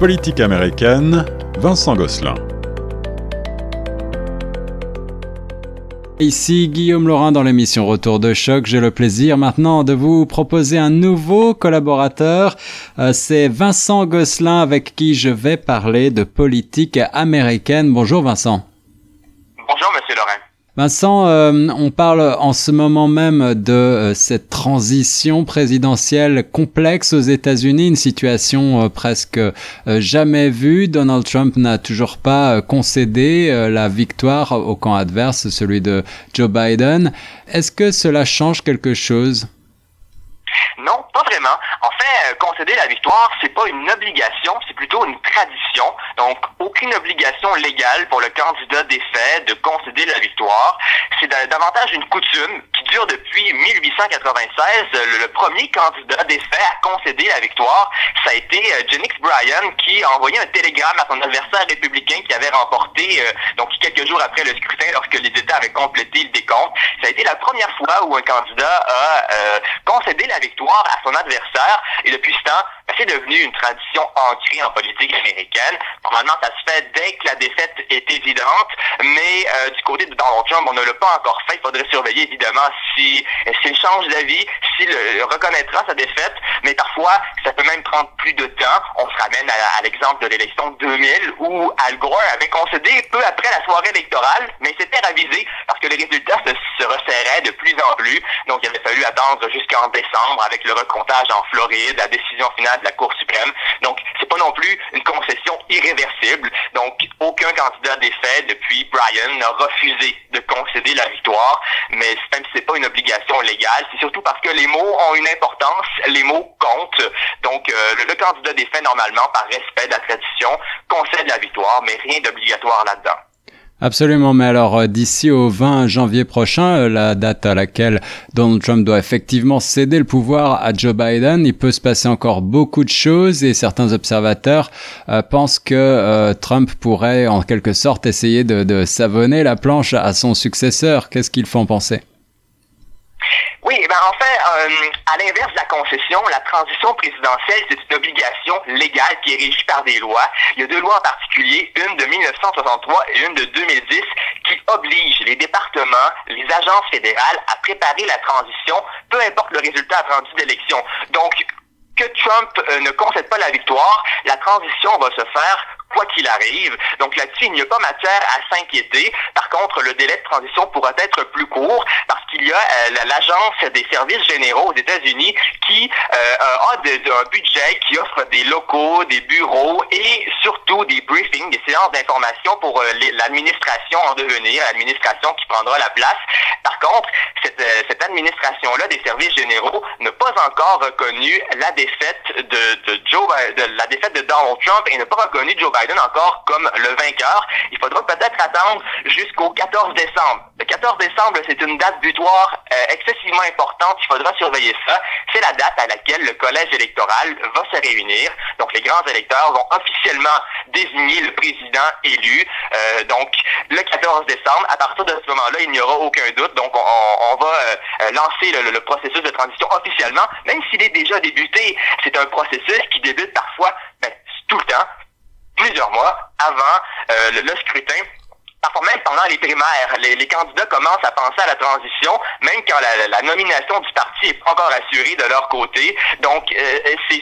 Politique américaine, Vincent Gosselin. Ici Guillaume Laurin dans l'émission Retour de choc. J'ai le plaisir maintenant de vous proposer un nouveau collaborateur. Euh, c'est Vincent Gosselin avec qui je vais parler de politique américaine. Bonjour Vincent. Bonjour Monsieur Laurin. Vincent, euh, on parle en ce moment même de euh, cette transition présidentielle complexe aux États-Unis, une situation euh, presque jamais vue. Donald Trump n'a toujours pas concédé la victoire au camp adverse, celui de Joe Biden. Est-ce que cela change quelque chose? Vraiment. En fait, euh, concéder la victoire, c'est pas une obligation, c'est plutôt une tradition. Donc, aucune obligation légale pour le candidat défait de concéder la victoire. C'est davantage une coutume qui dure depuis 1896. Le, premier candidat défait à concéder la victoire, ça a été euh, Jennings Bryan qui a envoyé un télégramme à son adversaire républicain qui avait remporté, euh, donc quelques jours après le scrutin, lorsque les États avaient complété le décompte. Ça a été la première fois où un candidat a concédé la victoire à son adversaire. Et depuis ce temps, ben, c'est devenu une tradition ancrée en politique américaine. Normalement, ça se fait dès que la défaite est évidente, mais euh, du côté de Donald Trump, on ne l'a pas encore fait. Il faudrait surveiller évidemment si s'il change d'avis, s'il reconnaîtra sa défaite, mais parfois, ça peut même prendre plus de temps. On se ramène à, l'exemple de l'élection de 2000 où Al Gore avait concédé peu après la soirée électorale, mais s'était ravisé parce que les résultats se, se resserraient de plus en plus. Donc, il avait fallu attendre jusqu'en décembre avec le recomptage en Floride, la décision finale de la Cour suprême. Donc, pas non plus une concession irréversible. Donc, aucun candidat défait depuis Bryan n'a refusé de concéder la victoire. Mais même si c'est pas une obligation légale, c'est surtout parce que les mots ont une importance, les mots comptent. Donc, euh, le, le candidat défait, normalement, par respect de la tradition, concède la victoire, mais rien d'obligatoire là-dedans. Absolument, mais alors euh, d'ici au 20 janvier prochain, euh, la date à laquelle Donald Trump doit effectivement céder le pouvoir à Joe Biden, il peut se passer encore beaucoup de choses et certains observateurs euh, pensent que Trump pourrait en quelque sorte essayer de, savonner la planche à son successeur. Qu'est-ce qu'il faut en penser? Oui, ben en fait, euh, à l'inverse de la concession, la transition présidentielle, c'est une obligation légale qui est régie par des lois. Il y a deux lois en particulier, une de 1963 et une de 2010, qui obligent les départements, les agences fédérales à préparer la transition, peu importe le résultat attendu d'élection. Donc, que Trump euh, ne concède pas la victoire, la transition va se faire quoi qu'il arrive. Donc là-dessus, il n'y a pas matière à s'inquiéter. Par contre, le délai de transition pourra être plus court parce qu'il y a euh, l'Agence des services généraux aux États-Unis qui euh, a un budget qui offre des locaux, des bureaux et surtout des briefings, des séances d'information pour euh, l'administration en devenir, l'administration qui prendra la place. Par contre, cette, administration-là des services généraux n'a pas encore reconnu la défaite de, Joe, la défaite de Donald Trump et n'a pas reconnu Joe Biden Biden encore comme le vainqueur. Il faudra peut-être attendre jusqu'au 14 décembre. Le 14 décembre, c'est une date butoir euh, excessivement importante. Il faudra surveiller ça. C'est la date à laquelle le collège électoral va se réunir. Donc, les grands électeurs vont officiellement désigner le président élu. Euh, donc, le 14 décembre, à partir de ce moment-là, il n'y aura aucun doute. Donc, on, va euh, lancer le, processus de transition officiellement, même s'il est déjà débuté. C'est un processus qui débute parfois ben, tout le temps plusieurs mois avant euh, le, scrutin parfois même pendant les primaires, les, candidats commencent à penser à la transition, même quand la, nomination du parti est pas encore assurée de leur côté. Donc, euh,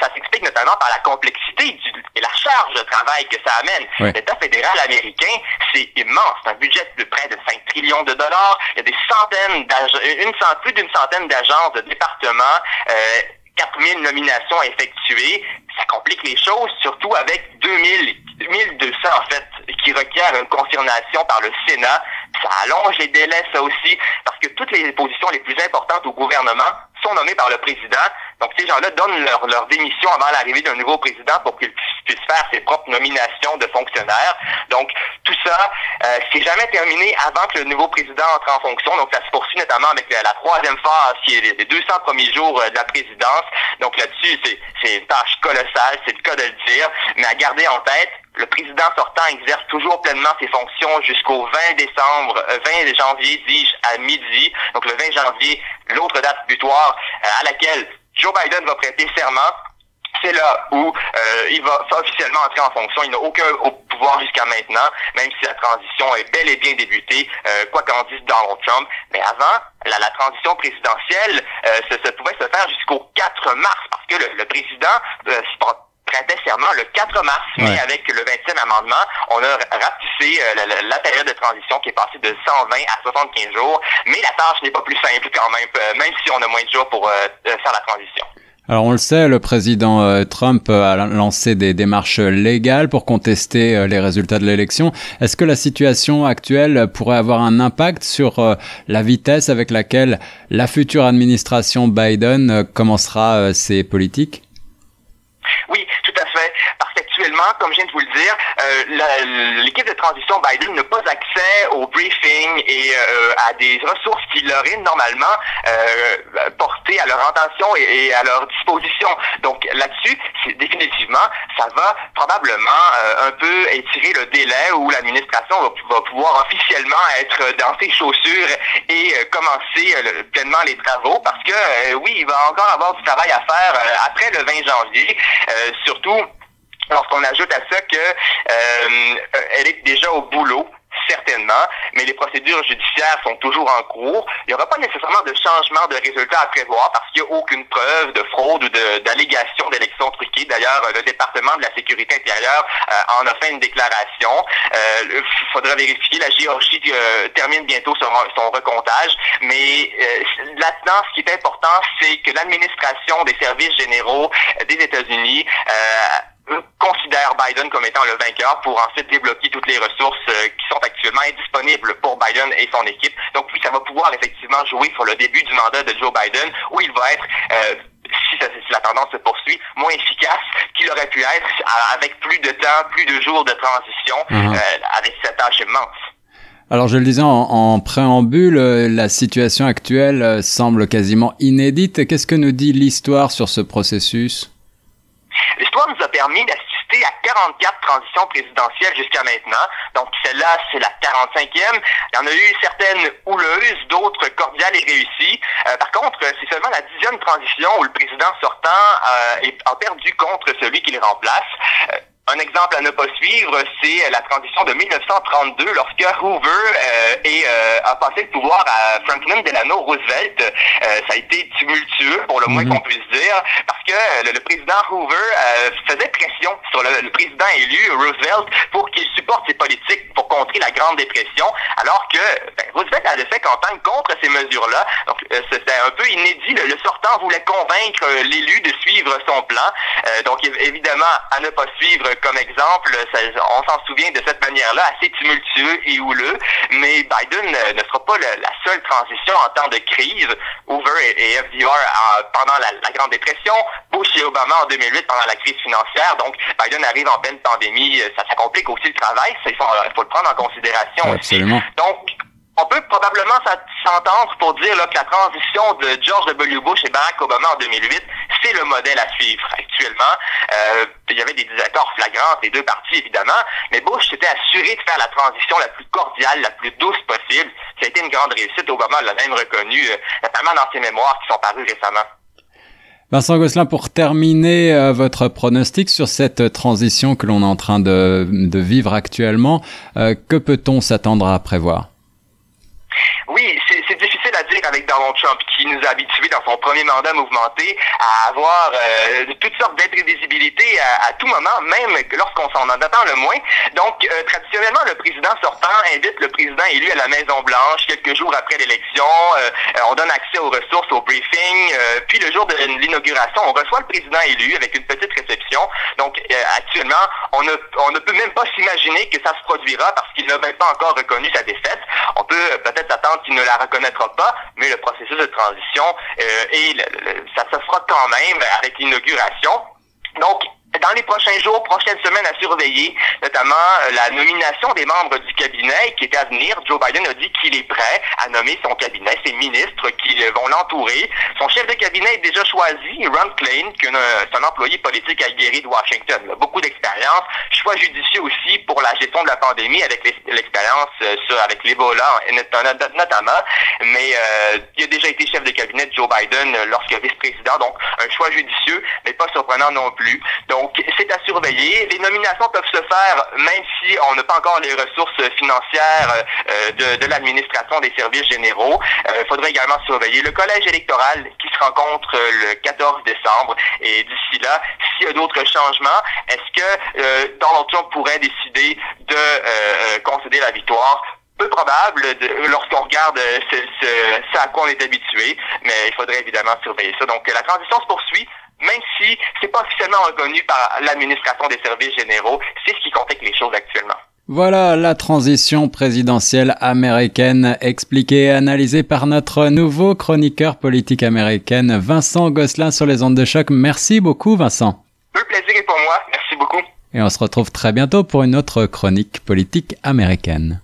ça s'explique notamment par la complexité et la charge de travail que ça amène. L'État fédéral américain, c'est immense. C'est un budget de près de 5 trillions de dollars. Il y a des centaines une plus d'une centaine d'agences, de départements. Euh, 4000 nominations à effectuer, ça complique les choses, surtout avec 2000, 2200 en fait, qui requièrent une confirmation par le Sénat. Ça allonge les délais, ça aussi, parce que toutes les positions les plus importantes au gouvernement sont nommées par le président. Donc, ces gens-là donnent leur, leur démission avant l'arrivée d'un nouveau président pour qu'il puisse faire ses propres nominations de fonctionnaires. Donc, tout ça, euh, c'est jamais terminé avant que le nouveau président entre en fonction. Donc, ça se poursuit notamment avec la, troisième phase, qui est les 200 premiers jours euh, de la présidence. Donc, là-dessus, c'est une tâche colossale, c'est le cas de le dire. Mais à garder en tête, le président sortant exerce toujours pleinement ses fonctions jusqu'au 20 décembre, 20 euh, janvier, dis-je, à midi. Donc le 20 janvier, l'autre date butoir euh, à laquelle Joe Biden va prêter serment c'est là où il va officiellement entrer en fonction. Il n'a aucun pouvoir jusqu'à maintenant, même si la transition est bel et bien débutée, quoi qu'en dise Donald Trump. Mais avant, la, transition présidentielle, ça, ça, pouvait se faire jusqu'au 4 mars, parce que le, le président prêtait serment le 4 mars, mais avec le 20e amendement, on a rapetissé euh, la, période de transition qui est passée de 120 à 75 jours. Mais la tâche n'est pas plus simple quand même, euh, même si on a moins de jours pour euh, faire la transition. Alors on le sait, le président Trump a lancé des démarches légales pour contester les résultats de l'élection. Est-ce que la situation actuelle pourrait avoir un impact sur la vitesse avec laquelle la future administration Biden commencera ses politiques? Oui. Comme je viens de vous le dire, euh, l'équipe de transition Biden n'a pas accès au briefing et euh, à des ressources qu'ils auraient normalement euh, portées à leur intention et, à leur disposition. Donc là-dessus, définitivement, ça va probablement euh, un peu étirer le délai où l'administration va, pouvoir officiellement être dans ses chaussures et euh, commencer pleinement les travaux parce que oui, il va encore avoir du travail à faire après le 20 janvier. Euh, surtout lorsqu'on ajoute à ça que euh, elle est déjà au boulot certainement, mais les procédures judiciaires sont toujours en cours. Il n'y aura pas nécessairement de changement de résultat à prévoir parce qu'il n'y a aucune preuve de fraude ou d'allégation d'élections truquées. D'ailleurs, le département de la sécurité intérieure euh, en a fait une déclaration. Il euh, faudra vérifier. La Géorgie euh, termine bientôt son, son recomptage, mais là-dedans, ce qui est important, c'est que l'administration des services généraux des États-Unis considère Biden comme étant le vainqueur pour ensuite débloquer toutes les ressources euh, qui sont actuellement indisponibles pour Biden et son équipe. Donc oui, ça va pouvoir effectivement jouer sur le début du mandat de Joe Biden où il va être euh, si, la tendance se poursuit, moins efficace qu'il aurait pu être avec plus de temps, plus de jours de transition, mhm. euh, avec cette tâche immense. Alors je le disais en, en préambule, la situation actuelle semble quasiment inédite. Qu'est-ce que nous dit l'histoire sur ce processus? L'histoire nous a permis d'assister à 44 transitions présidentielles jusqu'à maintenant. Donc celle-là, c'est la 45e. Il y en a eu certaines houleuses, d'autres cordiales et réussies. Euh, par contre, c'est seulement la dixième transition où le président sortant euh, a perdu contre celui qui le remplace. Euh, un exemple à ne pas suivre, c'est la transition de 1932 lorsque Hoover euh, euh, a passé le pouvoir à Franklin Delano Roosevelt. Euh, ça a été tumultueux, pour le moins mhm. qu'on puisse dire, parce que le, président Hoover faisait pression sur le, président élu Roosevelt pour qu'il politiques pour contrer la Grande Dépression, alors que ben, Roosevelt avait fait campagne contre ces mesures-là. Donc c'était un peu inédit. Le, sortant voulait convaincre l'élu de suivre son plan. donc évidemment, à ne pas suivre comme exemple, on s'en souvient de cette manière-là, assez tumultueux et houleux, mais Biden ne sera pas la seule transition en temps de crise. Hoover et, FDR pendant la, Grande Dépression, Bush et Obama en 2008 pendant la crise financière. Donc, Biden arrive en pleine pandémie, ça, ça complique aussi le travail, il faut, faut, le prendre en considération Absolument. aussi. Donc, on peut probablement s'entendre pour dire là, que la transition de George W. Bush et Barack Obama en 2008, c'est le modèle à suivre actuellement. Euh, il y avait des désaccords flagrants des deux parties, évidemment, mais Bush s'était assuré de faire la transition la plus cordiale, la plus douce possible. Ça a été une grande réussite. Obama l'a même reconnu, euh, notamment dans ses mémoires qui sont parus récemment. Vincent Gosselin, pour terminer euh, votre pronostic sur cette transition que l'on est en train de, vivre actuellement, que peut-on s'attendre à prévoir? Avec Donald Trump, qui nous a habitués dans son premier mandat mouvementé à avoir euh, toutes sortes d'imprévisibilités à, à, tout moment, même lorsqu'on s'en attend le moins. Donc, euh, traditionnellement, le président sortant invite le président élu à la Maison-Blanche quelques jours après l'élection. Euh, on donne accès aux ressources, au briefing. puis, le jour de l'inauguration, on reçoit le président élu avec une petite réception. Donc, actuellement, on ne, on ne peut même pas s'imaginer que ça se produira parce qu'il n'a même pas encore reconnu sa défaite. On peut peut-être attendre qu'il ne la reconnaîtra pas, mais le processus de transition euh, et ça se fera quand même avec l'inauguration. Donc, dans les prochains jours, prochaines semaines à surveiller, notamment la nomination des membres du cabinet qui est à venir. Joe Biden a dit qu'il est prêt à nommer son cabinet, ses ministres qui vont l'entourer. Son chef de cabinet est déjà choisi, Ron Klain, qui est un employé politique aguerri de Washington. Il a beaucoup d'expérience, choix judicieux aussi pour la gestion de la pandémie avec l'expérience avec l'Ebola notamment. Mais il a déjà été chef de cabinet de Joe Biden lorsque vice-président, donc un choix judicieux, mais pas surprenant non plus. Donc, c'est à surveiller. Les nominations peuvent se faire même si on n'a pas encore les ressources financières euh, de, l'administration des services généraux. Il euh, faudrait également surveiller le collège électoral qui se rencontre le 14 décembre. Et d'ici là, s'il y a d'autres changements, est-ce que euh, Donald Trump pourrait décider de concéder la victoire? Peu probable lorsqu'on regarde ce, à quoi on est habitué, mais il faudrait évidemment surveiller ça. Donc la transition se poursuit, même si c'est pas officiellement reconnu par l'administration des services généraux, c'est ce qui complique les choses actuellement. Voilà la transition présidentielle américaine expliquée et analysée par notre nouveau chroniqueur politique américain Vincent Gosselin sur les ondes de choc. Merci beaucoup Vincent. Le plaisir est pour moi. Merci beaucoup. Et on se retrouve très bientôt pour une autre chronique politique américaine.